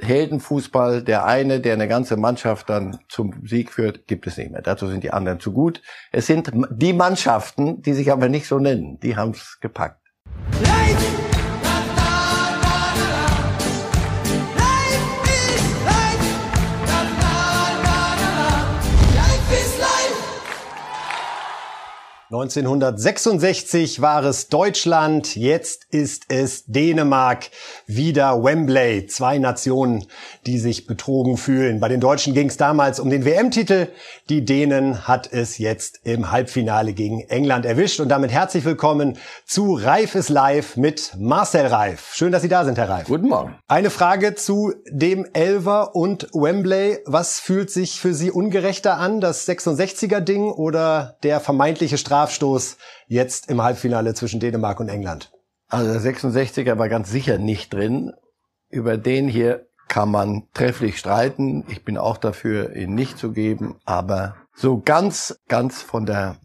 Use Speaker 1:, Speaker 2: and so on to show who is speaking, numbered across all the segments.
Speaker 1: Heldenfußball, der eine, der eine ganze Mannschaft dann zum Sieg führt, gibt es nicht mehr. Dazu sind die anderen zu gut. Es sind die Mannschaften, die sich aber nicht so nennen, die haben es gepackt. Light!
Speaker 2: 1966 war es Deutschland, jetzt ist es Dänemark. Wieder Wembley. Zwei Nationen, die sich betrogen fühlen. Bei den Deutschen ging es damals um den WM-Titel. Die Dänen hat es jetzt im Halbfinale gegen England erwischt. Und damit herzlich willkommen zu Reif ist live mit Marcel Reif. Schön, dass Sie da sind, Herr Reif.
Speaker 1: Guten Morgen.
Speaker 2: Eine Frage zu dem Elver und Wembley. Was fühlt sich für Sie ungerechter an? Das 66er-Ding oder der vermeintliche Straf Strafstoß jetzt im Halbfinale zwischen Dänemark und England?
Speaker 1: Also der 66er war ganz sicher nicht drin. Über den hier kann man trefflich streiten. Ich bin auch dafür, ihn nicht zu geben. Aber so ganz, ganz von der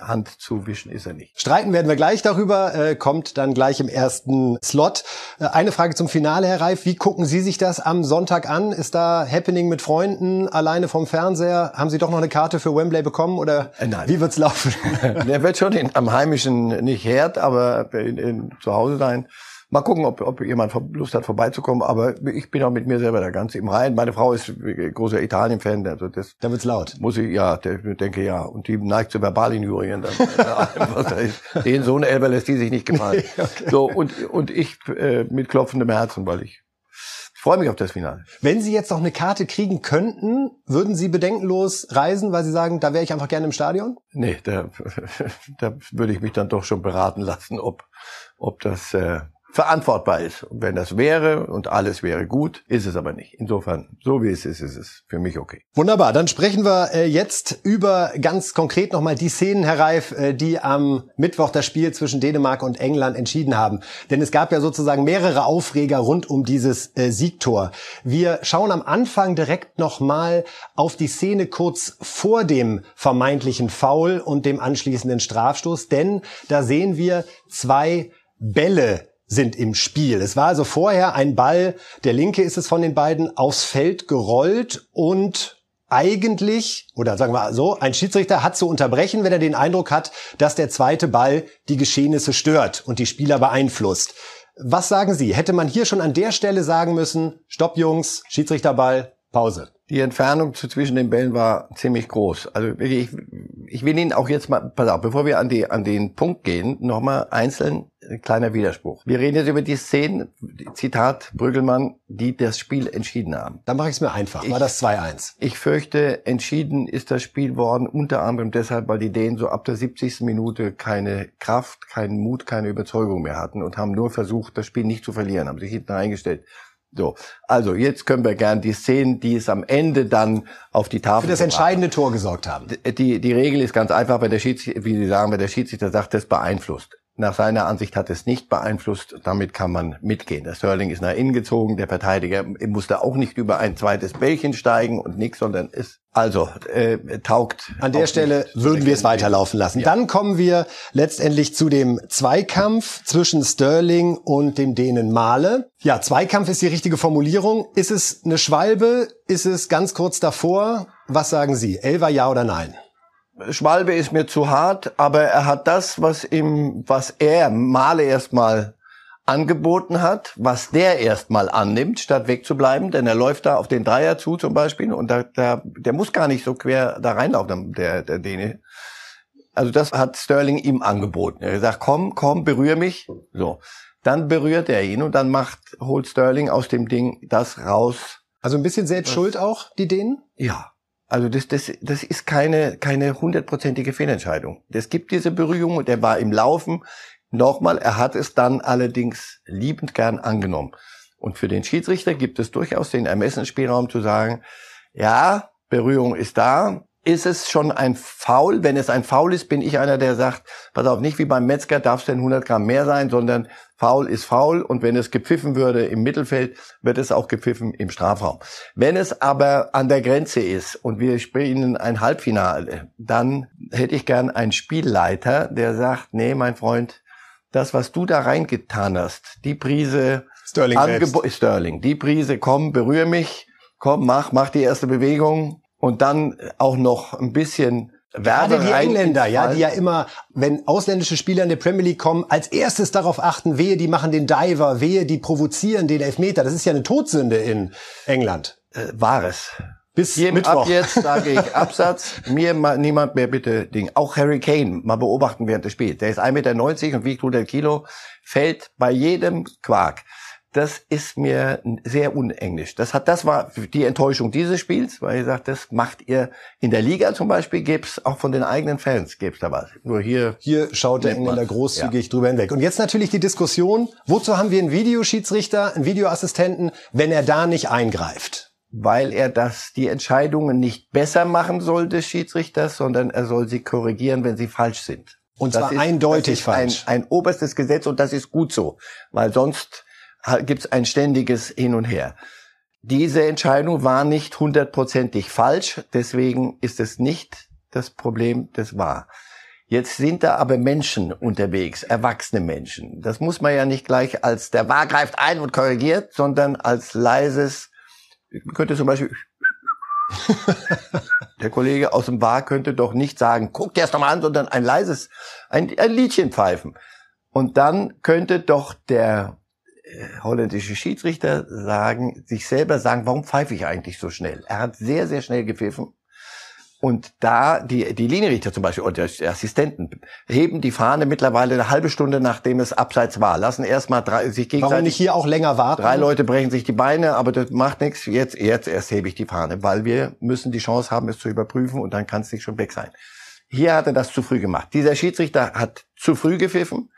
Speaker 1: Hand zuwischen ist er nicht.
Speaker 2: Streiten werden wir gleich darüber, äh, kommt dann gleich im ersten Slot. Äh, eine Frage zum Finale, Herr Reif. Wie gucken Sie sich das am Sonntag an? Ist da Happening mit Freunden, alleine vom Fernseher? Haben Sie doch noch eine Karte für Wembley bekommen oder äh, nein. wie wird's laufen?
Speaker 1: Der wird schon in, am heimischen nicht Herd, aber in, in, zu Hause sein. Mal gucken, ob, ob jemand Lust hat, vorbeizukommen. Aber ich bin auch mit mir selber da ganz im Reinen. Meine Frau ist großer Italien-Fan. Also das
Speaker 2: da wird's laut.
Speaker 1: Muss ich, ja, der, denke ja. Und die neigt zu Verbalinjurien. Den Sohn Elber lässt die sich nicht gefallen. okay. So, und, und ich äh, mit klopfendem Herzen, weil ich freue mich auf das Finale.
Speaker 2: Wenn Sie jetzt noch eine Karte kriegen könnten, würden Sie bedenkenlos reisen, weil Sie sagen, da wäre ich einfach gerne im Stadion?
Speaker 1: Nee, da, da würde ich mich dann doch schon beraten lassen, ob, ob das äh, verantwortbar ist. Und wenn das wäre und alles wäre gut, ist es aber nicht. Insofern, so wie es ist, ist es für mich okay.
Speaker 2: Wunderbar, dann sprechen wir äh, jetzt über ganz konkret nochmal die Szenen, Herr Reif, äh, die am Mittwoch das Spiel zwischen Dänemark und England entschieden haben. Denn es gab ja sozusagen mehrere Aufreger rund um dieses äh, Siegtor. Wir schauen am Anfang direkt nochmal auf die Szene kurz vor dem vermeintlichen Foul und dem anschließenden Strafstoß, denn da sehen wir zwei Bälle sind im Spiel. Es war also vorher ein Ball, der linke ist es von den beiden, aufs Feld gerollt und eigentlich, oder sagen wir so, ein Schiedsrichter hat zu unterbrechen, wenn er den Eindruck hat, dass der zweite Ball die Geschehnisse stört und die Spieler beeinflusst. Was sagen Sie? Hätte man hier schon an der Stelle sagen müssen, Stopp Jungs, Schiedsrichterball, Pause?
Speaker 1: Die Entfernung zwischen den Bällen war ziemlich groß. Also ich, ich will Ihnen auch jetzt mal, pass auf, bevor wir an, die, an den Punkt gehen, nochmal einzeln ein kleiner Widerspruch. Wir reden jetzt über die Szenen, Zitat Brüggelmann, die das Spiel entschieden haben.
Speaker 2: Dann mache ich es mir einfach. War das 2-1?
Speaker 1: Ich fürchte, entschieden ist das Spiel worden, unter anderem deshalb, weil die Dänen so ab der 70. Minute keine Kraft, keinen Mut, keine Überzeugung mehr hatten und haben nur versucht, das Spiel nicht zu verlieren, haben sich hinten eingestellt. So, also jetzt können wir gern die Szenen, die es am Ende dann auf die Tafel
Speaker 2: für das entscheidende Tor gesorgt haben.
Speaker 1: Die, die Regel ist ganz einfach, wenn der Schiedsrichter, wie Sie sagen, wenn der Schiedsrichter sagt, das beeinflusst. Nach seiner Ansicht hat es nicht beeinflusst, damit kann man mitgehen. Der Sterling ist nach innen gezogen, der Verteidiger musste auch nicht über ein zweites Bällchen steigen und nichts, sondern ist also äh, taugt.
Speaker 2: An der Stelle würden wir es weiterlaufen lassen. Ja. Dann kommen wir letztendlich zu dem Zweikampf zwischen Sterling und dem Dänen Male. Ja, Zweikampf ist die richtige Formulierung. Ist es eine Schwalbe? Ist es ganz kurz davor? Was sagen Sie? Elva ja oder nein?
Speaker 1: Schwalbe ist mir zu hart, aber er hat das, was ihm, was er Male erstmal angeboten hat, was der erstmal annimmt, statt wegzubleiben, denn er läuft da auf den Dreier zu zum Beispiel und da, da, der muss gar nicht so quer da reinlaufen, der, der Däne. Also das hat Sterling ihm angeboten. Er sagt, komm, komm, berühr mich. So. Dann berührt er ihn und dann macht, holt Sterling aus dem Ding das raus.
Speaker 2: Also ein bisschen selbst schuld auch, die Dänen?
Speaker 1: Ja. Also das, das, das ist keine keine hundertprozentige Fehlentscheidung. Es gibt diese Berührung, der war im Laufen. Nochmal, er hat es dann allerdings liebend gern angenommen. Und für den Schiedsrichter gibt es durchaus den Ermessensspielraum zu sagen, ja, Berührung ist da, ist es schon ein Foul. Wenn es ein Foul ist, bin ich einer, der sagt, pass auf, nicht wie beim Metzger darf es denn 100 Gramm mehr sein, sondern Foul ist Foul und wenn es gepfiffen würde im Mittelfeld, wird es auch gepfiffen im Strafraum. Wenn es aber an der Grenze ist und wir spielen ein Halbfinale, dann hätte ich gern einen Spielleiter, der sagt, nee, mein Freund, das, was du da reingetan hast, die Prise
Speaker 2: Sterling
Speaker 1: Sterling. Die Prise, komm, berühre mich, komm, mach, mach die erste Bewegung und dann auch noch ein bisschen
Speaker 2: Gerade die Engländer, ja, die ja immer, wenn ausländische Spieler in der Premier League kommen, als erstes darauf achten, wehe, die machen den Diver, wehe, die provozieren den Elfmeter. Das ist ja eine Todsünde in England.
Speaker 1: Äh, war es.
Speaker 2: Bis
Speaker 1: Jedem
Speaker 2: Mittwoch.
Speaker 1: ab jetzt sage ich Absatz. Mir mal, niemand mehr bitte Ding. Auch Harry Kane mal beobachten während des Spiels. Der ist 1,90 Meter und wiegt 100 Kilo, fällt bei jedem Quark. Das ist mir sehr unenglisch. Das hat, das war die Enttäuschung dieses Spiels, weil ich sagt, das macht ihr in der Liga zum Beispiel, gibt's auch von den eigenen Fans, gibt's da was. Nur hier.
Speaker 2: Hier schaut der. Engländer großzügig drüber hinweg. Und jetzt natürlich die Diskussion, wozu haben wir einen Videoschiedsrichter, einen Videoassistenten, wenn er da nicht eingreift?
Speaker 1: weil er das die Entscheidungen nicht besser machen soll des Schiedsrichters, sondern er soll sie korrigieren, wenn sie falsch sind.
Speaker 2: Und
Speaker 1: Das
Speaker 2: zwar
Speaker 1: ist-
Speaker 2: eindeutig
Speaker 1: das ist
Speaker 2: falsch.
Speaker 1: Ein, ein oberstes Gesetz und das ist gut so, weil sonst gibt es ein ständiges Hin und Her. Diese Entscheidung war nicht hundertprozentig falsch, deswegen ist es nicht das Problem des war. Jetzt sind da aber Menschen unterwegs, erwachsene Menschen. Das muss man ja nicht gleich als der War greift ein und korrigiert, sondern als leises, man könnte zum Beispiel der Kollege aus dem Bar könnte doch nicht sagen, guck dir das doch mal an, sondern ein leises, ein, ein Liedchen pfeifen. Und dann könnte doch der holländische Schiedsrichter sagen, sich selber sagen, warum pfeife ich eigentlich so schnell? Er hat sehr, sehr schnell gepfiffen. Und da die, die Linienrichter zum Beispiel oder die Assistenten heben die Fahne mittlerweile eine halbe Stunde, nachdem es abseits war. Lassen erstmal drei, sich gegenseitig
Speaker 2: Warum nicht hier auch länger warten?
Speaker 1: Drei Leute brechen sich die Beine, aber das macht nichts. Jetzt, jetzt erst hebe ich die Fahne, weil wir müssen die Chance haben, es zu überprüfen und dann kann es nicht schon weg sein. Hier hat er das zu früh gemacht. Dieser Schiedsrichter hat zu früh gepfiffen.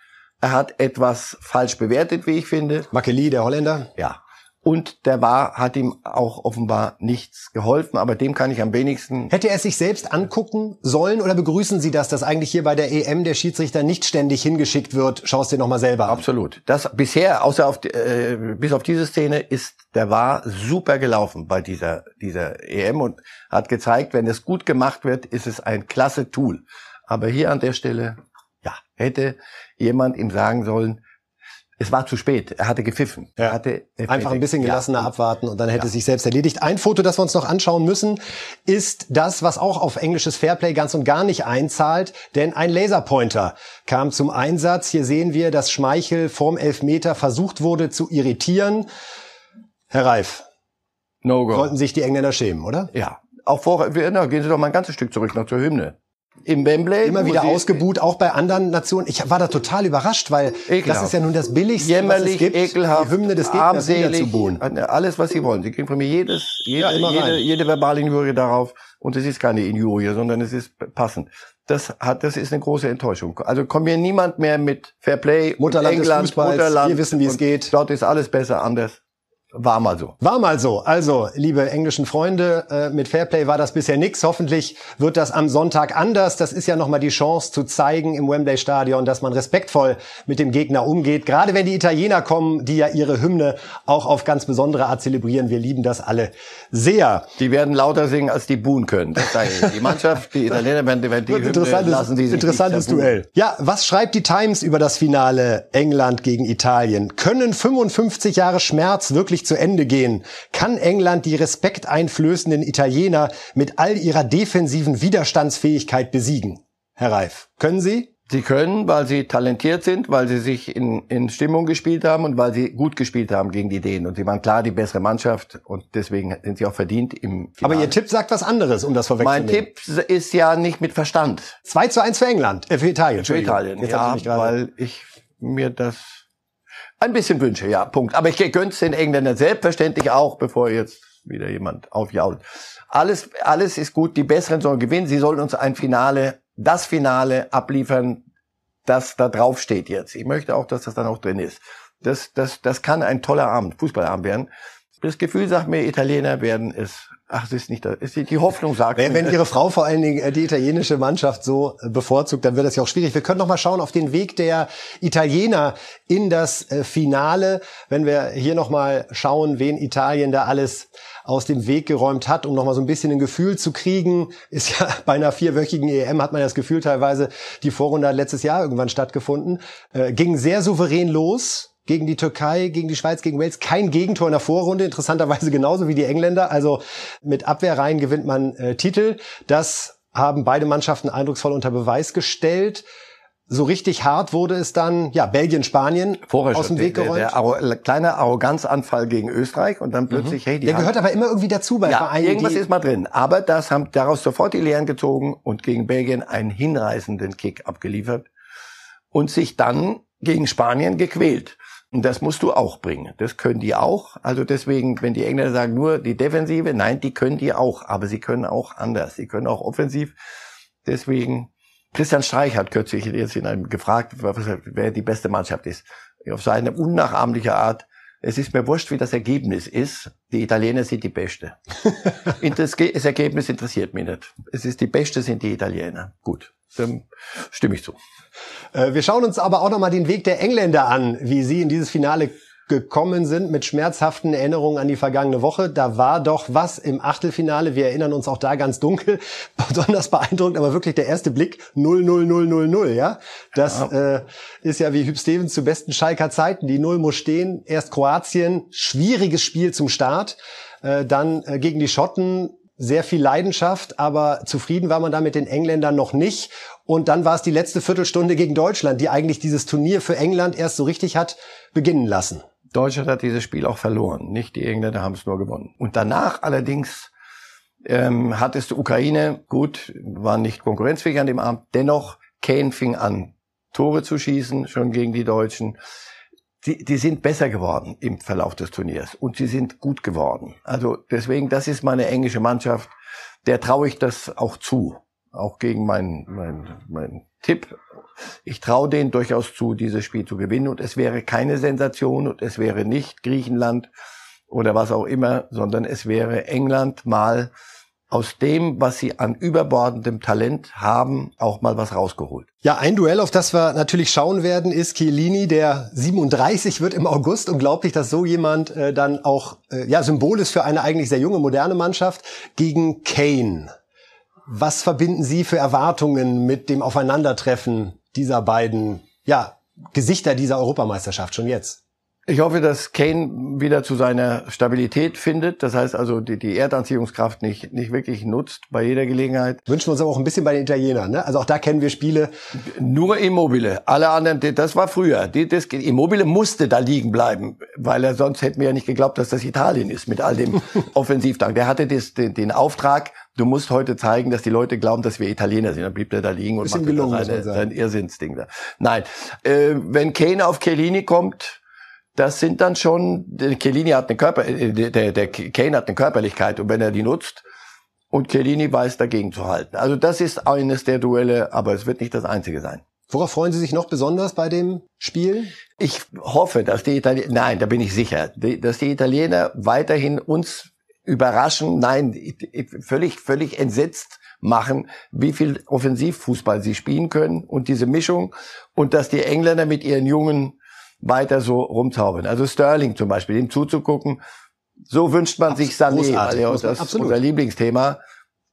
Speaker 1: Er hat etwas falsch bewertet, wie ich finde.
Speaker 2: Makeli, der Holländer.
Speaker 1: Ja. Und der war, hat ihm auch offenbar nichts geholfen, aber dem kann ich am wenigsten
Speaker 2: Hätte er es sich selbst angucken sollen oder begrüßen Sie das, dass eigentlich hier bei der EM der Schiedsrichter nicht ständig hingeschickt wird? Schau es dir nochmal selber an.
Speaker 1: Absolut. Das bisher, außer auf äh, bis auf diese Szene, ist der war super gelaufen bei dieser dieser EM und hat gezeigt, wenn es gut gemacht wird, ist es ein klasse Tool. Aber hier an der Stelle, ja, hätte jemand ihm sagen sollen, es war zu spät. Er hatte gepfiffen.
Speaker 2: Ja.
Speaker 1: Er hatte
Speaker 2: Einfach ein bisschen
Speaker 1: Ja.
Speaker 2: gelassener abwarten und dann hätte es sich selbst erledigt. Ein Foto, das wir uns noch anschauen müssen, ist das, was auch auf englisches Fairplay ganz und gar nicht einzahlt, denn ein Laserpointer kam zum Einsatz. Hier sehen wir, dass Schmeichel vorm Elfmeter versucht wurde zu irritieren. Herr Reif,
Speaker 1: No go.
Speaker 2: sollten sich die Engländer schämen, oder?
Speaker 1: Ja. Auch vorher, wir- gehen Sie doch mal ein ganzes Stück zurück noch zur Hymne. Im Wembley.
Speaker 2: Immer wieder ausgebuht, auch bei anderen Nationen. Ich war da total überrascht, weil
Speaker 1: Ekelhaft.
Speaker 2: das ist ja nun das Billigste, was es
Speaker 1: jämmerlich,
Speaker 2: gibt,
Speaker 1: ekelhaft,
Speaker 2: die Hymne des Gegners buhen.
Speaker 1: alles, was Sie wollen. Sie kriegen von mir jedes, jede,
Speaker 2: Ja,
Speaker 1: jede, jede verbale Injurie darauf. Und es ist keine Injurie, sondern es ist passend. Das hat, das ist eine große Enttäuschung. Also kommt mir niemand mehr mit Fairplay,
Speaker 2: Mutterland
Speaker 1: England,
Speaker 2: Fußballs.
Speaker 1: Mutterland.
Speaker 2: Wir wissen, wie es geht.
Speaker 1: Dort ist alles besser, anders. War mal so.
Speaker 2: War mal so. Also, liebe englischen Freunde, äh, mit Fairplay war das bisher nix. Hoffentlich wird das am Sonntag anders. Das ist ja nochmal die Chance zu zeigen im Wembley Stadion, dass man respektvoll mit dem Gegner umgeht. Gerade wenn die Italiener kommen, die ja ihre Hymne auch auf ganz besondere Art zelebrieren. Wir lieben das alle sehr.
Speaker 1: Die werden lauter singen, als die buhen können. Die Mannschaft, die Italiener werden, werden die Hymne
Speaker 2: interessantes,
Speaker 1: lassen die sich
Speaker 2: interessantes. Duell. Ja, was schreibt die Times über das Finale England gegen Italien? Können 55 Jahre Schmerz wirklich zu Ende gehen? Kann England die respekteinflößenden Italiener mit all ihrer defensiven Widerstandsfähigkeit besiegen? Herr Reif, können Sie?
Speaker 1: Sie können, weil sie talentiert sind, weil sie sich in, in Stimmung gespielt haben und weil sie gut gespielt haben gegen die Dänen. Und sie waren klar die bessere Mannschaft und deswegen sind sie auch verdient im Finale.
Speaker 2: Aber Ihr Tipp sagt was anderes, um das
Speaker 1: Mein
Speaker 2: vorwegzunehmen.
Speaker 1: Tipp ist ja nicht mit Verstand
Speaker 2: 2 zu 1 für England, äh, für Italien.
Speaker 1: für. Italien.
Speaker 2: Jetzt ich
Speaker 1: Ja,
Speaker 2: gerade-
Speaker 1: weil ich mir das ein bisschen wünsche, ja, Punkt. Aber ich gönn's den Engländern selbstverständlich auch, bevor jetzt wieder jemand aufjault. Alles, alles ist gut, die Besseren sollen gewinnen. Sie sollen uns ein Finale, das Finale abliefern, das da drauf steht jetzt. Ich möchte auch, dass das dann auch drin ist. Das, das, das kann ein toller Abend, Fußballabend werden. Das Gefühl sagt mir, Italiener werden es, ach, es ist nicht, das, die, Hoffnung sagt
Speaker 2: Wenn, wenn Ihre Frau vor allen Dingen äh, die italienische Mannschaft so äh, bevorzugt, dann wird das ja auch schwierig. Wir können noch mal schauen auf den Weg der Italiener in das äh, Finale. Wenn wir hier noch mal schauen, wen Italien da alles aus dem Weg geräumt hat, um noch mal so ein bisschen ein Gefühl zu kriegen, ist ja bei einer vierwöchigen EM hat man das Gefühl teilweise, die Vorrunde hat letztes Jahr irgendwann stattgefunden, äh, ging sehr souverän los. Gegen die Türkei, gegen die Schweiz, gegen Wales. Kein Gegentor in der Vorrunde, interessanterweise genauso wie die Engländer. Also mit Abwehrreihen gewinnt man äh, Titel. Das haben beide Mannschaften eindrucksvoll unter Beweis gestellt. So richtig hart wurde es dann, ja, Belgien, Spanien
Speaker 1: Vorher aus dem Weg geräumt. Der, der, der kleine Arroganzanfall gegen Österreich und dann plötzlich,
Speaker 2: mhm. hey, die Der gehört aber immer irgendwie dazu bei
Speaker 1: ja, Vereinen. Irgendwas ist mal drin. Aber das haben daraus sofort die Lehren gezogen und gegen Belgien einen hinreißenden Kick abgeliefert und sich dann gegen Spanien gequält. Und das musst du auch bringen. Das können die auch. Also deswegen, wenn die Engländer sagen nur die Defensive, nein, die können die auch. Aber sie können auch anders. Sie können auch offensiv. Deswegen Christian Streich hat kürzlich jetzt in einem gefragt, wer die beste Mannschaft ist. Auf seine unnachahmliche Art. Es ist mir wurscht, wie das Ergebnis ist. Die Italiener sind die Beste. das Ergebnis interessiert mich nicht. Es ist die Beste sind die Italiener. Gut, dann stimme ich zu.
Speaker 2: Äh, wir schauen uns aber auch nochmal den Weg der Engländer an, wie sie in dieses Finale gekommen sind mit schmerzhaften Erinnerungen an die vergangene Woche. Da war doch was im Achtelfinale. Wir erinnern uns auch da ganz dunkel. Besonders beeindruckend, aber wirklich der erste Blick 0 0 0 0 0, ja? Das ja. Äh, ist ja wie Hüb Stevens zu besten Schalker Zeiten. Die Null muss stehen. Erst Kroatien, schwieriges Spiel zum Start. Äh, dann äh, gegen die Schotten sehr viel Leidenschaft, aber zufrieden war man da mit den Engländern noch nicht. Und dann war es die letzte Viertelstunde gegen Deutschland, die eigentlich dieses Turnier für England erst so richtig hat beginnen lassen.
Speaker 1: Deutschland hat dieses Spiel auch verloren, nicht die Engländer haben es nur gewonnen. Und danach allerdings ähm, hat es die Ukraine, gut, war nicht konkurrenzfähig an dem Abend, dennoch Kane fing an, Tore zu schießen, schon gegen die Deutschen. Die, die sind besser geworden im Verlauf des Turniers und sie sind gut geworden. Also deswegen, das ist meine englische Mannschaft, der traue ich das auch zu, auch gegen meinen mein, mein Tipp ich traue denen durchaus zu, dieses Spiel zu gewinnen. Und es wäre keine Sensation und es wäre nicht Griechenland oder was auch immer, sondern es wäre England mal aus dem, was sie an überbordendem Talent haben, auch mal was rausgeholt.
Speaker 2: Ja, ein Duell, auf das wir natürlich schauen werden, ist Chiellini, der 37 wird im August. Unglaublich, dass so jemand äh, dann auch äh, ja Symbol ist für eine eigentlich sehr junge, moderne Mannschaft gegen Kane. Was verbinden Sie für Erwartungen mit dem Aufeinandertreffen dieser beiden ja, Gesichter dieser Europameisterschaft schon jetzt?
Speaker 1: Ich hoffe, dass Kane wieder zu seiner Stabilität findet. Das heißt also, die, die Erdanziehungskraft nicht, nicht wirklich nutzt bei jeder Gelegenheit.
Speaker 2: Wünschen wir uns aber auch ein bisschen bei den Italienern. Ne? Also auch da kennen wir Spiele.
Speaker 1: Nur Immobile. Alle anderen, das war früher. Das, Immobile musste da liegen bleiben, weil er sonst hätten wir ja nicht geglaubt, dass das Italien ist mit all dem Offensivdank. Der hatte das, den, den Auftrag, du musst heute zeigen, dass die Leute glauben, dass wir Italiener sind. Dann blieb der da liegen und macht gelungen, seine, sein Irrsinnsding da. Nein, äh, wenn Kane auf Chiellini kommt, das sind dann schon, der Chiellini hat eine Körper, äh, der, der Kane hat eine Körperlichkeit und wenn er die nutzt, und Chiellini weiß dagegen zu halten. Also das ist eines der Duelle, aber es wird nicht das einzige sein.
Speaker 2: Worauf freuen Sie sich noch besonders bei dem Spiel?
Speaker 1: Ich hoffe, dass die Italiener, nein, da bin ich sicher, dass die Italiener weiterhin uns überraschen, nein, völlig, völlig entsetzt machen, wie viel Offensivfußball sie spielen können und diese Mischung und dass die Engländer mit ihren jungen weiter so rumzaubern. Also Sterling zum Beispiel, ihm zuzugucken, so wünscht man sich Sané, weil ja, das ist unser Lieblingsthema.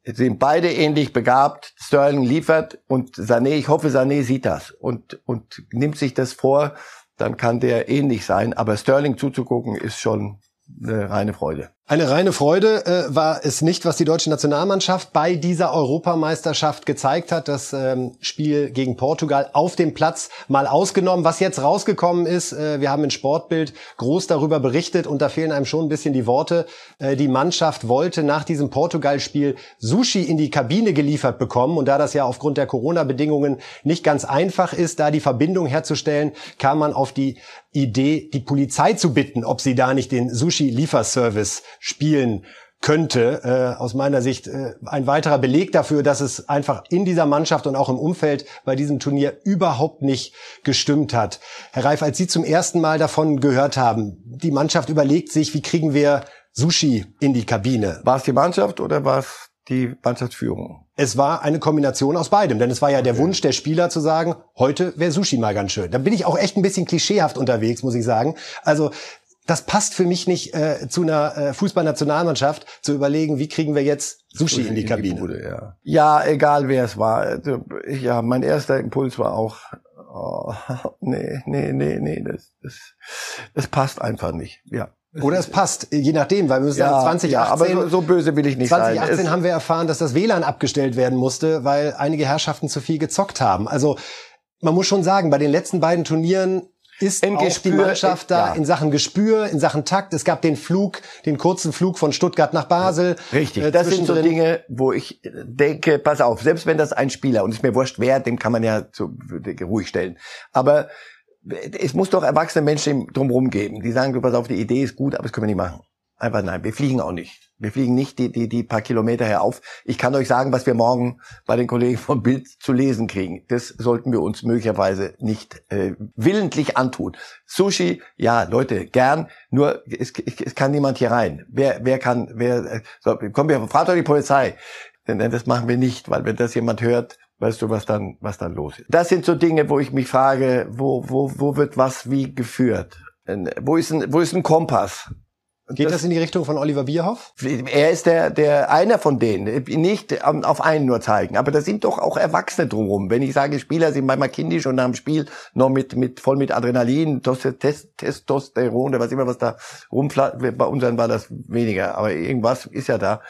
Speaker 1: Sind beide ähnlich begabt. Sterling liefert und Sané, ich hoffe, Sané sieht das und, und nimmt sich das vor, dann kann der ähnlich sein. Aber Sterling zuzugucken ist schon eine reine Freude.
Speaker 2: Eine reine Freude äh, war es nicht, was die deutsche Nationalmannschaft bei dieser Europameisterschaft gezeigt hat. Das ähm, Spiel gegen Portugal auf dem Platz mal ausgenommen. Was jetzt rausgekommen ist, äh, wir haben in Sportbild groß darüber berichtet und da fehlen einem schon ein bisschen die Worte. Äh, die Mannschaft wollte nach diesem Portugal-Spiel Sushi in die Kabine geliefert bekommen und da das ja aufgrund der Corona-Bedingungen nicht ganz einfach ist, da die Verbindung herzustellen, kam man auf die Idee, die Polizei zu bitten, ob sie da nicht den Sushi-Lieferservice spielen könnte. Äh, aus meiner Sicht äh, ein weiterer Beleg dafür, dass es einfach in dieser Mannschaft und auch im Umfeld bei diesem Turnier überhaupt nicht gestimmt hat. Herr Reif, als Sie zum ersten Mal davon gehört haben, die Mannschaft überlegt sich, wie kriegen wir Sushi in die Kabine?
Speaker 1: War es die Mannschaft oder war es die Mannschaftsführung?
Speaker 2: Es war eine Kombination aus beidem, denn es war ja der okay. Wunsch der Spieler zu sagen, heute wäre Sushi mal ganz schön. Da bin ich auch echt ein bisschen klischeehaft unterwegs, muss ich sagen. Also das passt für mich nicht äh, zu einer äh, Fußballnationalmannschaft, zu überlegen, wie kriegen wir jetzt Sushi in die Kabine.
Speaker 1: Bude, ja. ja, egal wer es war. Also, ja, mein erster Impuls war auch Oh, nee, nee, nee, nee, das, das, das passt einfach nicht. Ja.
Speaker 2: Oder es passt, je nachdem, weil wir müssen ja, sagen, 2018, ja,
Speaker 1: aber so, so böse will ich nicht
Speaker 2: 2018 sein. 2018 haben wir erfahren, dass das WLAN abgestellt werden musste, weil einige Herrschaften zu viel gezockt haben. Also man muss schon sagen, bei den letzten beiden Turnieren ist Im auch Gespür, die Mannschaft da ja. in Sachen Gespür, in Sachen Takt. Es gab den Flug, den kurzen Flug von Stuttgart nach Basel.
Speaker 1: Richtig, äh, das sind so Dinge, wo ich denke, pass auf, selbst wenn das ein Spieler, und es ist mir wurscht wer, dem kann man ja zu, ruhig stellen. Aber es muss doch erwachsene Menschen drumherum geben, die sagen, du pass auf, die Idee ist gut, aber das können wir nicht machen. Einfach nein, wir fliegen auch nicht. Wir fliegen nicht die, die, die paar Kilometer herauf. Ich kann euch sagen, was wir morgen bei den Kollegen vom Bild zu lesen kriegen. Das sollten wir uns möglicherweise nicht äh, willentlich antun. Sushi, ja, Leute, gern. Nur es, es kann niemand hier rein. Wer, wer kann, wer? Äh, so, komm, wir fragt doch die Polizei. Denn das machen wir nicht, weil wenn das jemand hört, weißt du, was dann, was dann los ist. Das sind so Dinge, wo ich mich frage, wo, wo, wo wird was wie geführt? Wo ist ein, wo ist ein Kompass?
Speaker 2: Geht das, das, in die Richtung von Oliver Bierhoff?
Speaker 1: Er ist der, der einer von denen. Nicht auf einen nur zeigen, aber da sind doch auch Erwachsene drumherum. Wenn ich sage, Spieler sind manchmal kindisch und nach dem Spiel noch mit, mit voll mit Adrenalin, Testosteron oder was immer was da rumflattert. Bei unseren war das weniger, aber irgendwas ist ja da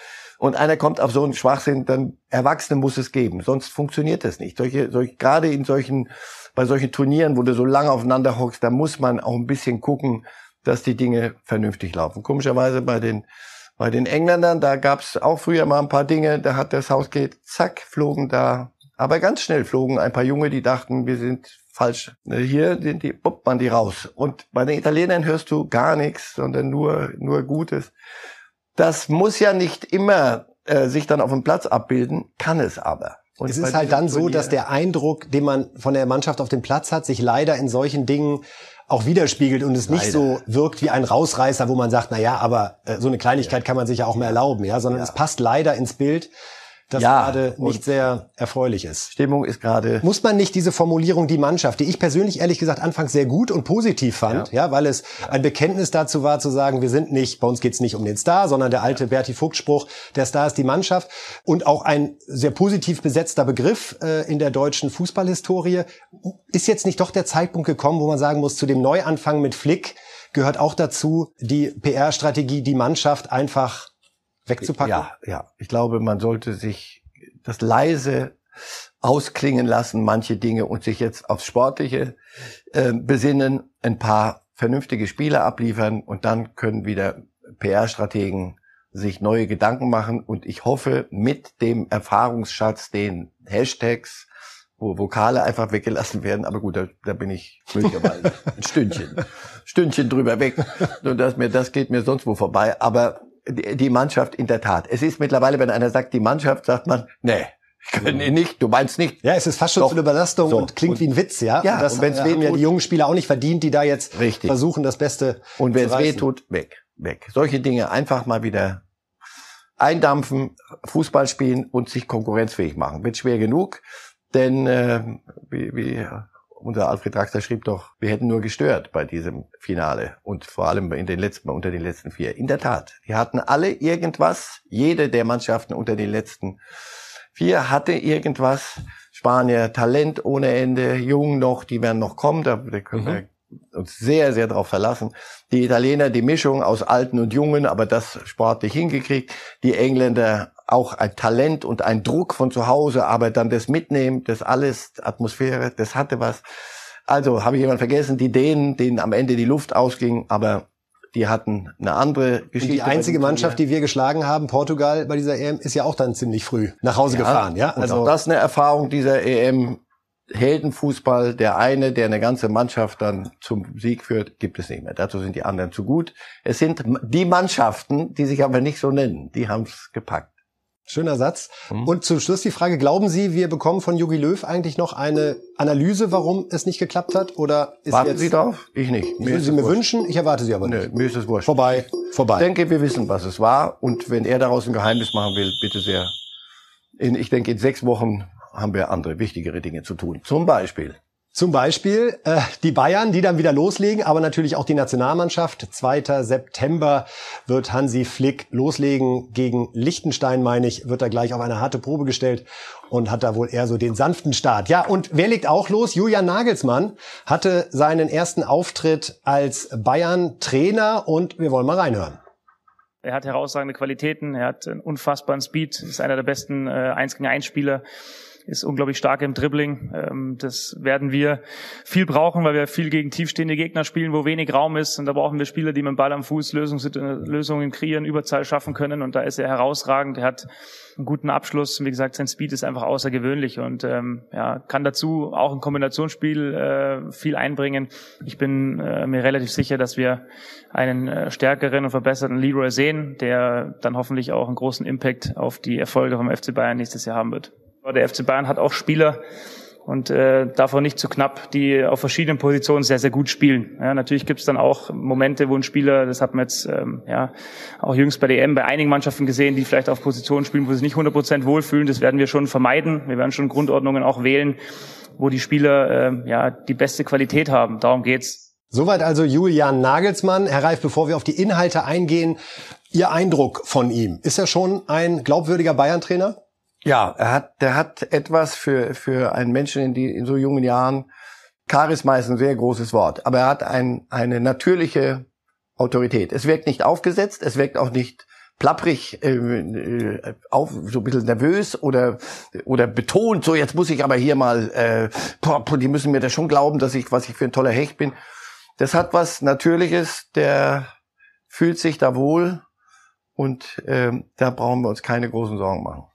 Speaker 1: und einer kommt auf so einen Schwachsinn, dann Erwachsene muss es geben, sonst funktioniert das nicht. Solche, solche, gerade in solchen, bei solchen Turnieren, wo du so lange aufeinander hockst, da muss man auch ein bisschen gucken, dass die Dinge vernünftig laufen. Komischerweise bei den bei den Engländern, da gab's auch früher mal ein paar Dinge, da hat das Haus geht, zack, flogen da, aber ganz schnell flogen ein paar Junge, die dachten, wir sind falsch. Hier sind die, bupp, man die raus. Und bei den Italienern hörst du gar nichts, sondern nur, nur Gutes. Das muss ja nicht immer äh, sich dann auf dem Platz abbilden, kann es aber.
Speaker 2: Und es ist halt dann so, dass der Eindruck, den man von der Mannschaft auf dem Platz hat, sich leider in solchen Dingen auch widerspiegelt und es leider. nicht so wirkt wie ein Rausreißer, wo man sagt, na ja, aber äh, so eine Kleinigkeit ja. kann man sich ja auch mehr erlauben, ja, sondern ja. es passt leider ins Bild das ja, gerade nicht sehr erfreulich ist.
Speaker 1: Stimmung ist gerade.
Speaker 2: Muss man nicht diese Formulierung die Mannschaft, die ich persönlich ehrlich gesagt anfangs sehr gut und positiv fand, ja, ja weil es ein Bekenntnis dazu war zu sagen, wir sind nicht, bei uns geht's nicht um den Star, sondern der alte ja. Berti Vogt Spruch, der Star ist die Mannschaft und auch ein sehr positiv besetzter Begriff äh, in der deutschen Fußballhistorie. Ist jetzt nicht doch der Zeitpunkt gekommen, wo man sagen muss, zu dem Neuanfang mit Flick gehört auch dazu, die PR-Strategie, die Mannschaft einfach wegzupacken?
Speaker 1: Ja, ja. Ich glaube, man sollte sich das leise ausklingen lassen, manche Dinge, und sich jetzt aufs Sportliche äh, besinnen, ein paar vernünftige Spiele abliefern und dann können wieder PR-Strategen sich neue Gedanken machen und ich hoffe mit dem Erfahrungsschatz, den Hashtags, wo Vokale einfach weggelassen werden, aber gut, da, da bin ich möglicherweise ein Stündchen, Stündchen drüber weg. Und das mir, das geht mir sonst wo vorbei. Aber die Mannschaft in der Tat. Es ist mittlerweile, wenn einer sagt, die Mannschaft, sagt man, nee, können mhm. nicht, du meinst nicht.
Speaker 2: Ja, es ist fast schon Doch. eine Überlastung so. und klingt und, wie ein Witz, ja.
Speaker 1: Ja, und
Speaker 2: das
Speaker 1: und wenn's
Speaker 2: haben ja die jungen Spieler auch nicht verdient, die da jetzt Richtig. versuchen, das Beste
Speaker 1: Und wenn es weh tut, weg, weg. Solche Dinge einfach mal wieder eindampfen, Fußball spielen und sich konkurrenzfähig machen. Wird schwer genug, denn äh, wie, wie unser Alfred Draxler schrieb doch, wir hätten nur gestört bei diesem Finale und vor allem in den letzten, unter den letzten vier. In der Tat, die hatten alle irgendwas. Jede der Mannschaften unter den letzten vier hatte irgendwas. Spanier Talent ohne Ende, jung noch, die werden noch kommen, da können wir mhm. uns sehr, sehr darauf verlassen. Die Italiener, die Mischung aus Alten und Jungen, aber das sportlich hingekriegt. Die Engländer auch ein Talent und ein Druck von zu Hause, aber dann das Mitnehmen, das alles, Atmosphäre, das hatte was. Also habe ich jemand vergessen, die Dänen, denen am Ende die Luft ausging, aber die hatten eine andere Geschichte. Und
Speaker 2: die einzige Mannschaft, die wir geschlagen haben, Portugal bei dieser EM, ist ja auch dann ziemlich früh nach Hause ja, gefahren, ja?
Speaker 1: Also das ist eine Erfahrung dieser EM. Heldenfußball, der eine, der eine ganze Mannschaft dann zum Sieg führt, gibt es nicht mehr. Dazu sind die anderen zu gut. Es sind die Mannschaften, die sich aber nicht so nennen, die haben es gepackt.
Speaker 2: Schöner Satz. Mhm. Und zum Schluss die Frage, glauben Sie, wir bekommen von Jogi Löw eigentlich noch eine Analyse, warum es nicht geklappt hat? Oder
Speaker 1: ist Warten jetzt, Sie drauf? Ich nicht.
Speaker 2: Mir Sie mir wurscht. wünschen, ich erwarte Sie aber nicht.
Speaker 1: Nö, mir ist es wurscht.
Speaker 2: Vorbei, vorbei.
Speaker 1: Ich denke, wir wissen, was es war. Und wenn er daraus ein Geheimnis machen will, bitte sehr. In, ich denke, in sechs Wochen haben wir andere, wichtigere Dinge zu tun. Zum Beispiel
Speaker 2: Zum Beispiel äh, die Bayern, die dann wieder loslegen, aber natürlich auch die Nationalmannschaft. 2. September wird Hansi Flick loslegen gegen Liechtenstein, meine ich, wird er gleich auf eine harte Probe gestellt und hat da wohl eher so den sanften Start. Ja, und wer legt auch los? Julian Nagelsmann hatte seinen ersten Auftritt als Bayern-Trainer und wir wollen mal reinhören.
Speaker 3: Er hat herausragende Qualitäten, er hat einen unfassbaren Speed, ist einer der besten äh, 1 gegen 1 Spieler ist unglaublich stark im Dribbling. Ähm, das werden wir viel brauchen, weil wir viel gegen tiefstehende Gegner spielen, wo wenig Raum ist. Und da brauchen wir Spieler, die mit dem Ball am Fuß Lösungen kreieren, Überzahl schaffen können. Und da ist er herausragend. Er hat einen guten Abschluss. Wie gesagt, sein Speed ist einfach außergewöhnlich und ähm, ja, kann dazu auch ein Kombinationsspiel äh, viel einbringen. Ich bin äh, mir relativ sicher, dass wir einen äh, stärkeren und verbesserten Leroy sehen, der dann hoffentlich auch einen großen Impact auf die Erfolge vom FC Bayern nächstes Jahr haben wird. Der FC Bayern hat auch Spieler und äh, davon nicht zu knapp, die auf verschiedenen Positionen sehr, sehr gut spielen. Ja, natürlich gibt es dann auch Momente, wo ein Spieler, das hat man jetzt ähm, ja auch jüngst bei der EM bei einigen Mannschaften gesehen, die vielleicht auf Positionen spielen, wo sie nicht 100% wohlfühlen. Das werden wir schon vermeiden. Wir werden schon Grundordnungen auch wählen, wo die Spieler äh, ja die beste Qualität haben. Darum geht's.
Speaker 2: Soweit also Julian Nagelsmann. Herr Reif, bevor wir auf die Inhalte eingehen, Ihr Eindruck von ihm. Ist er schon ein glaubwürdiger Bayern-Trainer?
Speaker 1: Ja, er hat, der hat etwas für, für einen Menschen in, die, in so jungen Jahren. Charisma ist ein sehr großes Wort, aber er hat ein, eine natürliche Autorität. Es wirkt nicht aufgesetzt, es wirkt auch nicht plapprig, äh, äh, auf, so ein bisschen nervös oder oder betont, so jetzt muss ich aber hier mal, äh, die müssen mir da schon glauben, dass ich, was ich für ein toller Hecht bin. Das hat was Natürliches, der fühlt sich da wohl und äh, da brauchen wir uns keine großen Sorgen machen.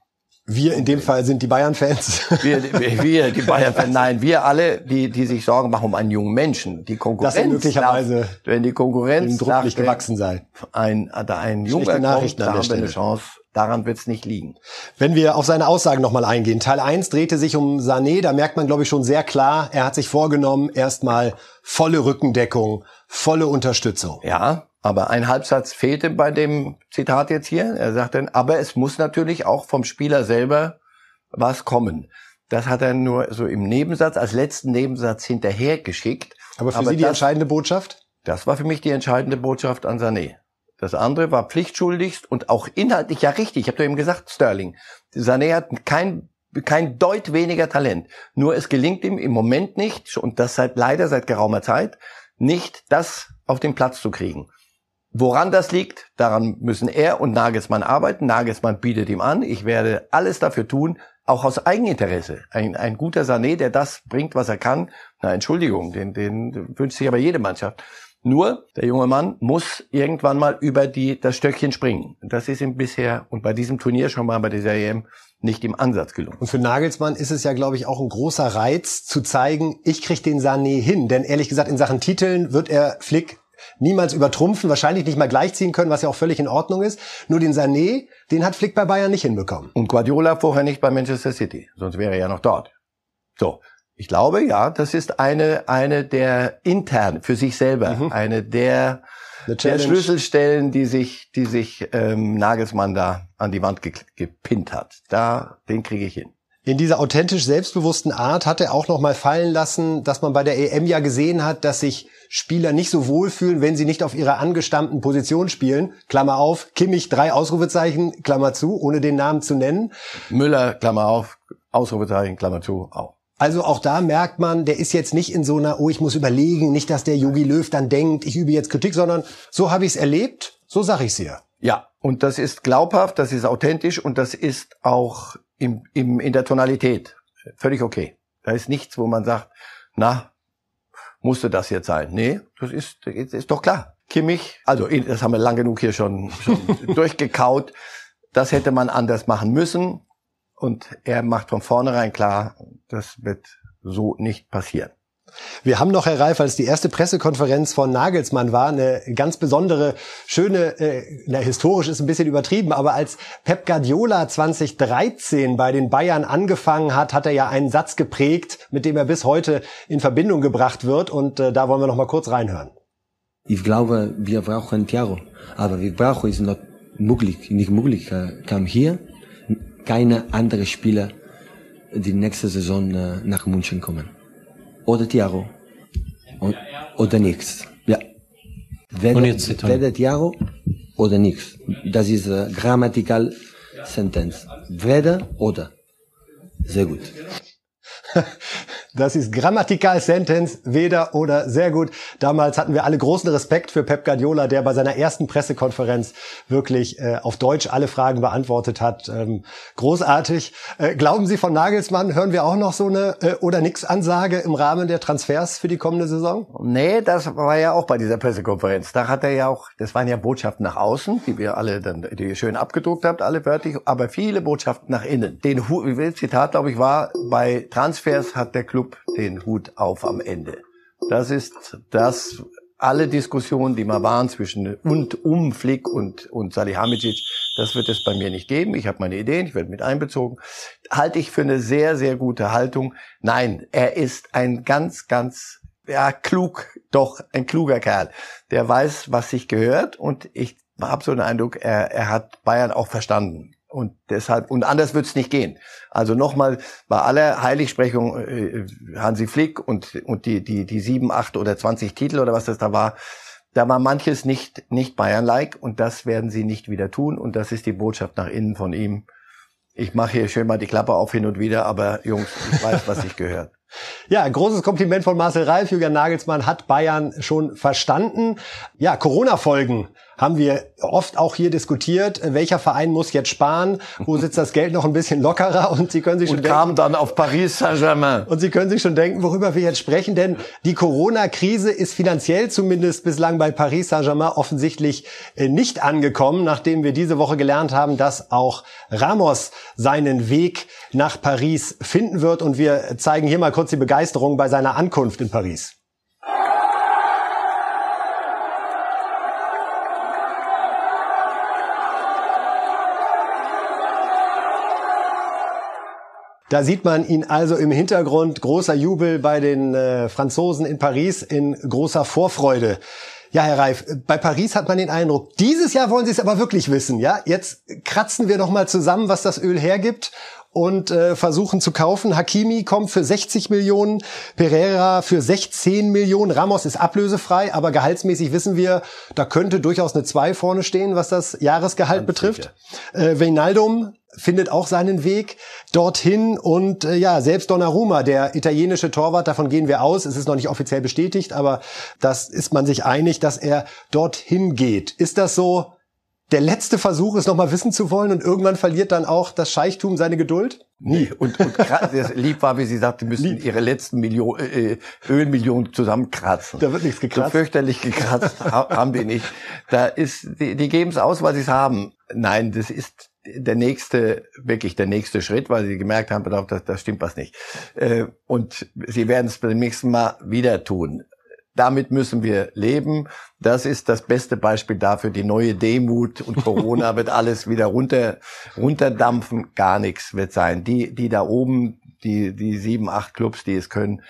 Speaker 2: Wir in dem Fall sind die Bayern-Fans.
Speaker 1: Wir, wir, die Bayern-Fans, nein, wir alle, die, die sich Sorgen machen um einen jungen Menschen. Die Konkurrenz. Dass er
Speaker 2: möglicherweise
Speaker 1: nach, wenn die Konkurrenz
Speaker 2: Druck nicht gewachsen sei.
Speaker 1: Ein, da ein junger
Speaker 2: Nachrichten
Speaker 1: kommt, da haben wir eine Chance. Daran wird es nicht liegen.
Speaker 2: Wenn wir auf seine Aussagen nochmal eingehen. Teil 1 drehte sich um Sané. Da merkt man, glaube ich, schon sehr klar, er hat sich vorgenommen, erstmal volle Rückendeckung, volle Unterstützung.
Speaker 1: Ja, aber ein Halbsatz fehlte bei dem Zitat jetzt hier. Er sagt dann, aber es muss natürlich auch vom Spieler selber was kommen. Das hat er nur so im Nebensatz, als letzten Nebensatz hinterhergeschickt.
Speaker 2: Aber für aber Sie die das, entscheidende Botschaft?
Speaker 1: Das war für mich die entscheidende Botschaft an Sané. Das andere war pflichtschuldigst und auch inhaltlich ja richtig. Ich habe doch eben gesagt, Sterling. Sané hat kein kein Deut weniger Talent. Nur es gelingt ihm im Moment nicht, und das seit leider seit geraumer Zeit, nicht das auf den Platz zu kriegen. Woran das liegt, daran müssen er und Nagelsmann arbeiten. Nagelsmann bietet ihm an. Ich werde alles dafür tun, auch aus Eigeninteresse. Ein, ein guter Sané, der das bringt, was er kann. Na, Entschuldigung, den, den wünscht sich aber jede Mannschaft. Nur, der junge Mann muss irgendwann mal über die, das Stöckchen springen. Das ist ihm bisher und bei diesem Turnier schon mal bei dieser EM nicht im Ansatz gelungen.
Speaker 2: Und für Nagelsmann ist es ja, glaube ich, auch ein großer Reiz zu zeigen, ich kriege den Sané hin. Denn ehrlich gesagt, in Sachen Titeln wird er Flick niemals übertrumpfen, wahrscheinlich nicht mal gleichziehen können, was ja auch völlig in Ordnung ist. Nur den Sané, den hat Flick bei Bayern nicht hinbekommen.
Speaker 1: Und Guardiola vorher nicht bei Manchester City, sonst wäre er ja noch dort. So, ich glaube, ja, das ist eine eine der intern für sich selber mhm. eine der der Schlüsselstellen, die sich die sich ähm, Nagelsmann da an die Wand ge gepinnt hat. Da den kriege ich hin.
Speaker 2: In dieser authentisch selbstbewussten Art hat er auch noch mal fallen lassen, dass man bei der EM ja gesehen hat, dass sich Spieler nicht so wohlfühlen, wenn sie nicht auf ihrer angestammten Position spielen. Klammer auf, Kimmich drei Ausrufezeichen, Klammer zu, ohne den Namen zu nennen.
Speaker 1: Müller, Klammer auf, Ausrufezeichen, Klammer zu, auch.
Speaker 2: Also auch da merkt man, der ist jetzt nicht in so einer, oh, ich muss überlegen, nicht, dass der Yogi Löw dann denkt, ich übe jetzt Kritik, sondern so habe ich es erlebt, so sage ich es hier.
Speaker 1: Ja, und das ist glaubhaft, das ist authentisch und das ist auch im, im, in der Tonalität völlig okay. Da ist nichts, wo man sagt, na, musste das jetzt sein? Nee, das ist, das ist doch klar. Kimmich, also das haben wir lang genug hier schon, schon durchgekaut. Das hätte man anders machen müssen. Und er macht von vornherein klar, das wird so nicht passieren.
Speaker 2: Wir haben noch, Herr Reif, als die erste Pressekonferenz von Nagelsmann war, eine ganz besondere, schöne, äh, na, historisch ist ein bisschen übertrieben, aber als Pep Guardiola 2013 bei den Bayern angefangen hat, hat er ja einen Satz geprägt, mit dem er bis heute in Verbindung gebracht wird und äh, da wollen wir noch mal kurz reinhören.
Speaker 4: Ich glaube, wir brauchen Thiago, aber wir brauchen es nicht möglich, nicht möglich, äh, kam hier keine andere Spieler die nächste Saison äh, nach München kommen. oder Thiago. Und, oder nichts. Ja. Weder,
Speaker 5: Und jetzt,
Speaker 4: weder Thiago oder nichts. Das ist äh, grammatikal Sentence. Weder oder. Sehr gut.
Speaker 2: Das ist Grammatikal Sentence, weder oder sehr gut. Damals hatten wir alle großen Respekt für Pep Guardiola, der bei seiner ersten Pressekonferenz wirklich äh, auf Deutsch alle Fragen beantwortet hat. Ähm, großartig. Äh, glauben Sie von Nagelsmann, hören wir auch noch so eine äh, oder nix Ansage im Rahmen der Transfers für die kommende Saison?
Speaker 1: Nee, das war ja auch bei dieser Pressekonferenz. Da hat er ja auch, das waren ja Botschaften nach außen, die wir alle dann, die ihr schön abgedruckt habt, alle wörtlich, aber viele Botschaften nach innen. Den Zitat, glaube ich, war, bei Transfers hat der Club den Hut auf am Ende. Das ist das, alle Diskussionen, die mal waren zwischen und um Flick und, und Salihamidzic, das wird es bei mir nicht geben. Ich habe meine Ideen, ich werde mit einbezogen. Halte ich für eine sehr, sehr gute Haltung. Nein, er ist ein ganz, ganz, ja, klug, doch ein kluger Kerl. Der weiß, was sich gehört und ich habe so den Eindruck, er, er hat Bayern auch verstanden. Und deshalb, und anders wird's nicht gehen. Also nochmal, bei aller Heiligsprechung äh, Hansi Flick und, und die, die, die sieben, acht oder zwanzig Titel oder was das da war, da war manches nicht, nicht Bayern-like und das werden sie nicht wieder tun. Und das ist die Botschaft nach innen von ihm. Ich mache hier schön mal die Klappe auf hin und wieder, aber Jungs, ich weiß, was sich gehört.
Speaker 2: Ja, ein großes Kompliment von Marcel Reif. Jürgen Nagelsmann hat Bayern schon verstanden. Ja, Corona-Folgen haben wir oft auch hier diskutiert. Welcher Verein muss jetzt sparen? Wo sitzt das Geld noch ein bisschen lockerer? Und Sie können sich schon
Speaker 1: und kam dann auf Paris Saint-Germain.
Speaker 2: Und Sie können sich schon denken, worüber wir jetzt sprechen, denn die Corona-Krise ist finanziell zumindest bislang bei Paris Saint-Germain offensichtlich äh, nicht angekommen, nachdem wir diese Woche gelernt haben, dass auch Ramos seinen Weg nach Paris finden wird. Und wir zeigen hier mal kurz die Begeisterung bei seiner Ankunft in Paris. Da sieht man ihn also im Hintergrund, großer Jubel bei den äh, Franzosen in Paris in großer Vorfreude. Ja, Herr Reif, bei Paris hat man den Eindruck, dieses Jahr wollen Sie es aber wirklich wissen, ja? Jetzt kratzen wir noch mal zusammen, was das Öl hergibt und äh, versuchen zu kaufen. Hakimi kommt für 60 Millionen, Pereira für 16 Millionen, Ramos ist ablösefrei, aber gehaltsmäßig wissen wir, da könnte durchaus eine 2 vorne stehen, was das Jahresgehalt Ganz betrifft. Äh, Wijnaldum findet auch seinen Weg dorthin und äh, ja, selbst Donnarumma, der italienische Torwart, davon gehen wir aus, es ist noch nicht offiziell bestätigt, aber das ist man sich einig, dass er dorthin geht. Ist das so der letzte Versuch, es nochmal wissen zu wollen und irgendwann verliert dann auch das Scheichtum seine Geduld?
Speaker 1: Nie. Und, und das lieb war, wie sie sagte, müssen lieb. ihre letzten Million, äh, Ölmillionen zusammenkratzen.
Speaker 2: Da wird nichts gekratzt.
Speaker 1: So fürchterlich gekratzt haben wir nicht. Da ist, die, die geben es aus, weil sie es haben. Nein, das ist der nächste, wirklich der nächste Schritt, weil sie gemerkt haben, da, da stimmt was nicht. Äh, und sie werden es beim nächsten Mal wieder tun. Damit müssen wir leben. Das ist das beste Beispiel dafür. Die neue Demut und Corona wird alles wieder runter, runterdampfen. Gar nichts wird sein. Die, die da oben, die, die sieben, acht Clubs, die es können,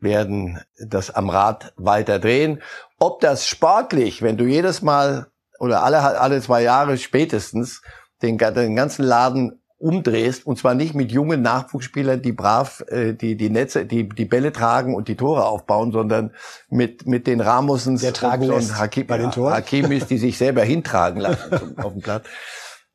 Speaker 1: werden das am Rad weiter drehen. Ob das sportlich, wenn du jedes Mal oder alle, alle zwei Jahre spätestens den, den ganzen Laden umdrehst und zwar nicht mit jungen Nachwuchsspielern, die brav äh, die die Netze, die die Bälle tragen und die Tore aufbauen, sondern mit mit den Ramosens
Speaker 2: Der tragen
Speaker 1: und, Hakim,
Speaker 2: bei den Toren.
Speaker 1: Hakimis, die sich selber hintragen lassen auf dem Platz.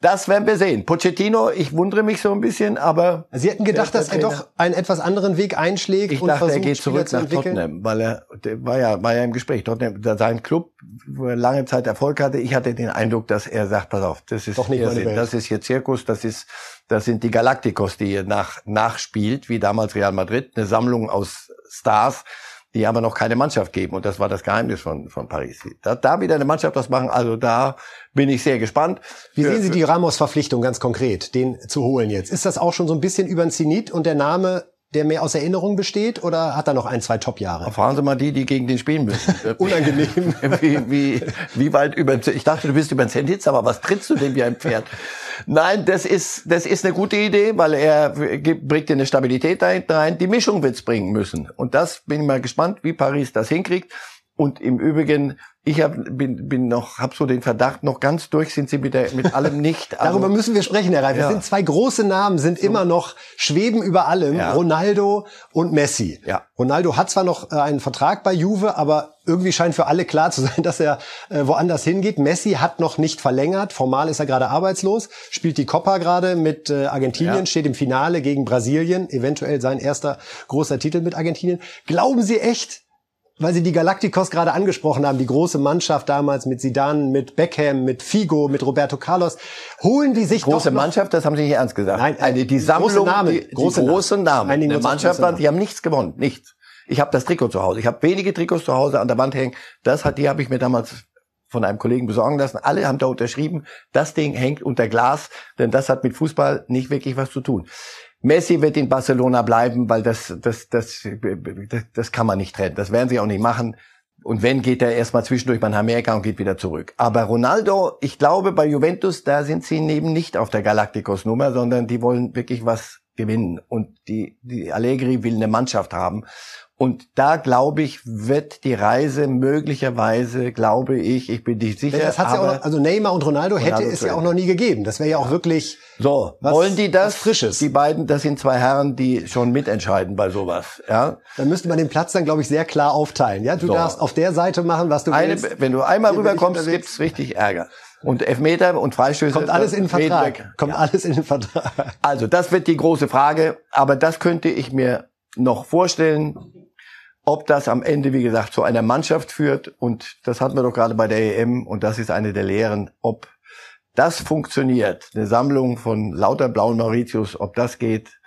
Speaker 1: Das werden wir sehen. Pochettino, ich wundere mich so ein bisschen, aber
Speaker 2: Sie hätten gedacht, dass er doch einen etwas anderen Weg einschlägt
Speaker 1: ich
Speaker 2: und
Speaker 1: dachte,
Speaker 2: versucht,
Speaker 1: er geht
Speaker 2: Spieler
Speaker 1: zurück
Speaker 2: zu
Speaker 1: nach. Tottenham, weil er der war ja war ja im Gespräch. Tottenham, da sein Club, wo er lange Zeit Erfolg hatte. Ich hatte den Eindruck, dass er sagt, pass auf, das ist
Speaker 2: Doch nicht
Speaker 1: Irrsinn. Das ist hier Zirkus, das ist das sind die Galacticos, die ihr nach nachspielt, wie damals Real Madrid, eine Sammlung aus Stars, die aber noch keine Mannschaft geben. Und das war das Geheimnis von, von Paris. Da, da wieder eine Mannschaft das machen, also da bin ich sehr gespannt.
Speaker 2: Wie sehen Sie die Ramos-Verpflichtung ganz konkret, den zu holen jetzt? Ist das auch schon so ein bisschen über den Zenit und der Name, der mehr aus Erinnerung besteht, oder hat er noch ein, zwei Top-Jahre?
Speaker 1: Fragen Sie mal die, die gegen den spielen müssen.
Speaker 2: Unangenehm.
Speaker 1: wie, wie, wie weit über Ich dachte, du bist über den Zenit, aber was trittst du denn wie ein Pferd? Nein, das ist, das ist eine gute Idee, weil er gibt- bringt dir eine Stabilität da hinten rein. Die Mischung wird's bringen müssen. Und das bin ich mal gespannt, wie Paris das hinkriegt. Und im Übrigen, ich hab, bin, bin noch, habe so den Verdacht, noch ganz durch sind sie mit, der, mit allem nicht.
Speaker 2: Also, Darüber müssen wir sprechen, Herr Reif. Ja. Es sind zwei große Namen, sind so. immer noch, schweben über allem. Ja. Ronaldo und Messi. Ja. Ronaldo hat zwar noch äh, einen Vertrag bei Juve, aber irgendwie scheint für alle klar zu sein, dass er äh, woanders hingeht. Messi hat noch nicht verlängert. Formal ist er gerade arbeitslos, spielt die Copa gerade mit äh, Argentinien, ja. steht im Finale gegen Brasilien, eventuell sein erster großer Titel mit Argentinien. Glauben Sie echt, weil Sie die Galacticos gerade angesprochen haben, die große Mannschaft damals mit Zidane, mit Beckham, mit Figo, mit Roberto Carlos, holen die sich
Speaker 1: große Mannschaft, das haben Sie nicht ernst gesagt.
Speaker 2: Nein, eine die Sammlung, große Namen,
Speaker 1: die, große, die große Namen, Namen. eine Mannschaft, Namen. die haben nichts gewonnen, nichts. Ich habe das Trikot zu Hause, ich habe wenige Trikots zu Hause an der Wand hängen. Das hat die habe ich mir damals von einem Kollegen besorgen lassen. Alle haben da unterschrieben. Das Ding hängt unter Glas, denn das hat mit Fußball nicht wirklich was zu tun. Messi wird in Barcelona bleiben, weil das, das, das, das, das kann man nicht trennen. Das werden sie auch nicht machen. Und wenn, geht er erstmal zwischendurch nach Amerika und geht wieder zurück. Aber Ronaldo, ich glaube, bei Juventus, da sind sie neben nicht auf der Galacticos-Nummer, sondern die wollen wirklich was gewinnen. Und die, die Allegri will eine Mannschaft haben. Und da glaube ich, wird die Reise möglicherweise, glaube ich, ich bin nicht sicher.
Speaker 2: Das hat's ja auch noch, also Neymar und Ronaldo, Ronaldo hätte es ja auch noch nie gegeben. Das wäre ja auch wirklich
Speaker 1: so. Was, wollen die das? Frisches. Die beiden, das sind zwei Herren, die schon mitentscheiden bei sowas. Ja.
Speaker 2: Dann müsste man den Platz dann, glaube ich, sehr klar aufteilen. Ja, du so. darfst auf der Seite machen, was du
Speaker 1: Eine,
Speaker 2: willst.
Speaker 1: Wenn du einmal rüberkommst, gibt's richtig Ärger. Und Elfmeter und Freistöße.
Speaker 2: Kommt alles in den Vertrag. Weg. Kommt ja. alles in den Vertrag.
Speaker 1: Also, das wird die große Frage. Aber das könnte ich mir noch vorstellen ob das am Ende, wie gesagt, zu einer Mannschaft führt, und das hatten wir doch gerade bei der EM, und das ist eine der Lehren, ob das funktioniert, eine Sammlung von lauter blauen Mauritius, ob das geht,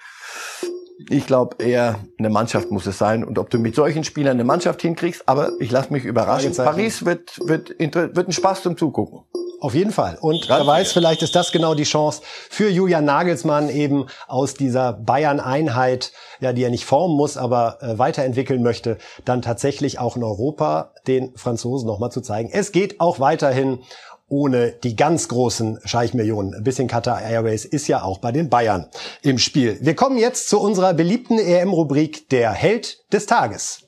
Speaker 1: ich glaube eher, eine Mannschaft muss es sein. Und ob du mit solchen Spielern eine Mannschaft hinkriegst, aber ich lasse mich überraschen. Paris wird, wird, wird ein Spaß zum Zugucken.
Speaker 2: Auf jeden Fall. Und wer weiß, vielleicht ist das genau die Chance für Julian Nagelsmann eben aus dieser Bayern-Einheit, ja, die er nicht formen muss, aber äh, weiterentwickeln möchte, dann tatsächlich auch in Europa den Franzosen nochmal zu zeigen. Es geht auch weiterhin ohne die ganz großen Scheichmillionen. Ein bisschen Qatar Airways ist ja auch bei den Bayern im Spiel. Wir kommen jetzt zu unserer beliebten EM-Rubrik Der Held des Tages.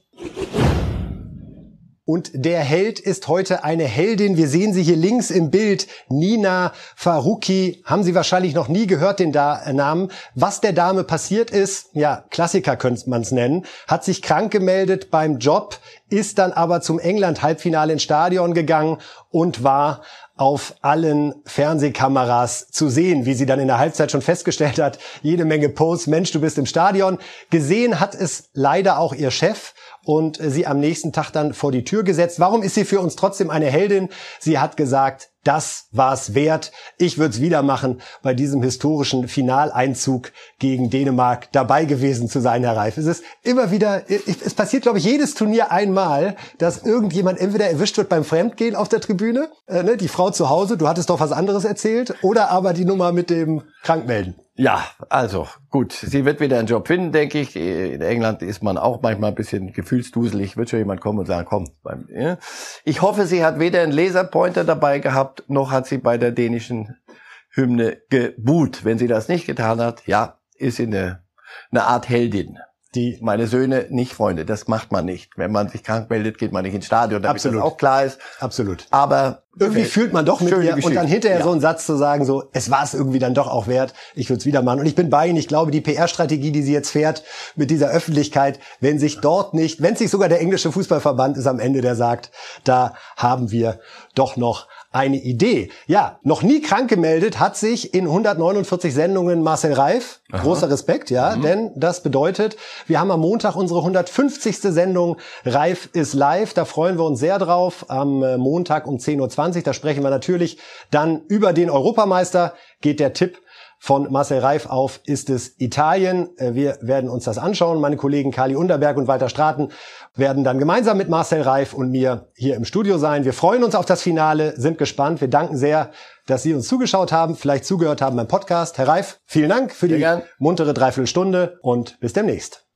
Speaker 2: Und der Held ist heute eine Heldin. Wir sehen sie hier links im Bild. Nina Faruqi. Haben Sie wahrscheinlich noch nie gehört, den da äh, Namen. Was der Dame passiert ist, ja, Klassiker könnte man es nennen, hat sich krank gemeldet beim Job, ist dann aber zum England-Halbfinale ins Stadion gegangen und war auf allen Fernsehkameras zu sehen, wie sie dann in der Halbzeit schon festgestellt hat, jede Menge Posts, Mensch, du bist im Stadion. Gesehen hat es leider auch ihr Chef und sie am nächsten Tag dann vor die Tür gesetzt. Warum ist sie für uns trotzdem eine Heldin? Sie hat gesagt, das war's wert. Ich würde es wieder machen, bei diesem historischen Finaleinzug gegen Dänemark dabei gewesen zu sein, Herr Reif. Es ist immer wieder, es passiert, glaube ich, jedes Turnier einmal, dass irgendjemand entweder erwischt wird beim Fremdgehen auf der Tribüne, äh, ne, die Frau zu Hause, du hattest doch was anderes erzählt, oder aber die Nummer mit dem Krankmelden.
Speaker 1: Ja, also gut, sie wird wieder einen Job finden, denke ich. In England ist man auch manchmal ein bisschen gefühlsduselig. Wird schon jemand kommen und sagen, komm. Ich hoffe, sie hat weder einen Laserpointer dabei gehabt, noch hat sie bei der dänischen Hymne geboot. Wenn sie das nicht getan hat, ja, ist sie eine, eine Art Heldin die meine Söhne nicht Freunde. Das macht man nicht. Wenn man sich krank meldet, geht man nicht ins Stadion, damit Absolut. das auch klar ist.
Speaker 2: Absolut.
Speaker 1: Aber
Speaker 2: irgendwie okay. fühlt man doch mit ihr und dann hinterher ja. so einen Satz zu sagen, so es war es irgendwie dann doch auch wert. Ich würde es wieder machen und ich bin bei Ihnen. Ich glaube, die PR-Strategie, die sie jetzt fährt mit dieser Öffentlichkeit, wenn sich dort nicht, wenn sich sogar der englische Fußballverband ist am Ende, der sagt, da haben wir doch noch eine Idee. Ja, noch nie krank gemeldet hat sich in 149 Sendungen Marcel Reif. Aha. Großer Respekt, ja, mhm. denn das bedeutet, wir haben am Montag unsere 150. Sendung Reif ist live. Da freuen wir uns sehr drauf. Am äh, Montag um 10.20 Uhr, da sprechen wir natürlich dann über den Europameister. Geht der Tipp von Marcel Reif auf ist es Italien. Äh, wir werden uns das anschauen. Meine Kollegen Kali Unterberg und Walter Straten werden dann gemeinsam mit Marcel Reif und mir hier im Studio sein. Wir freuen uns auf das Finale, sind gespannt. Wir danken sehr, dass Sie uns zugeschaut haben, vielleicht zugehört haben beim Podcast. Herr Reif, vielen Dank für die muntere Dreiviertelstunde und bis demnächst.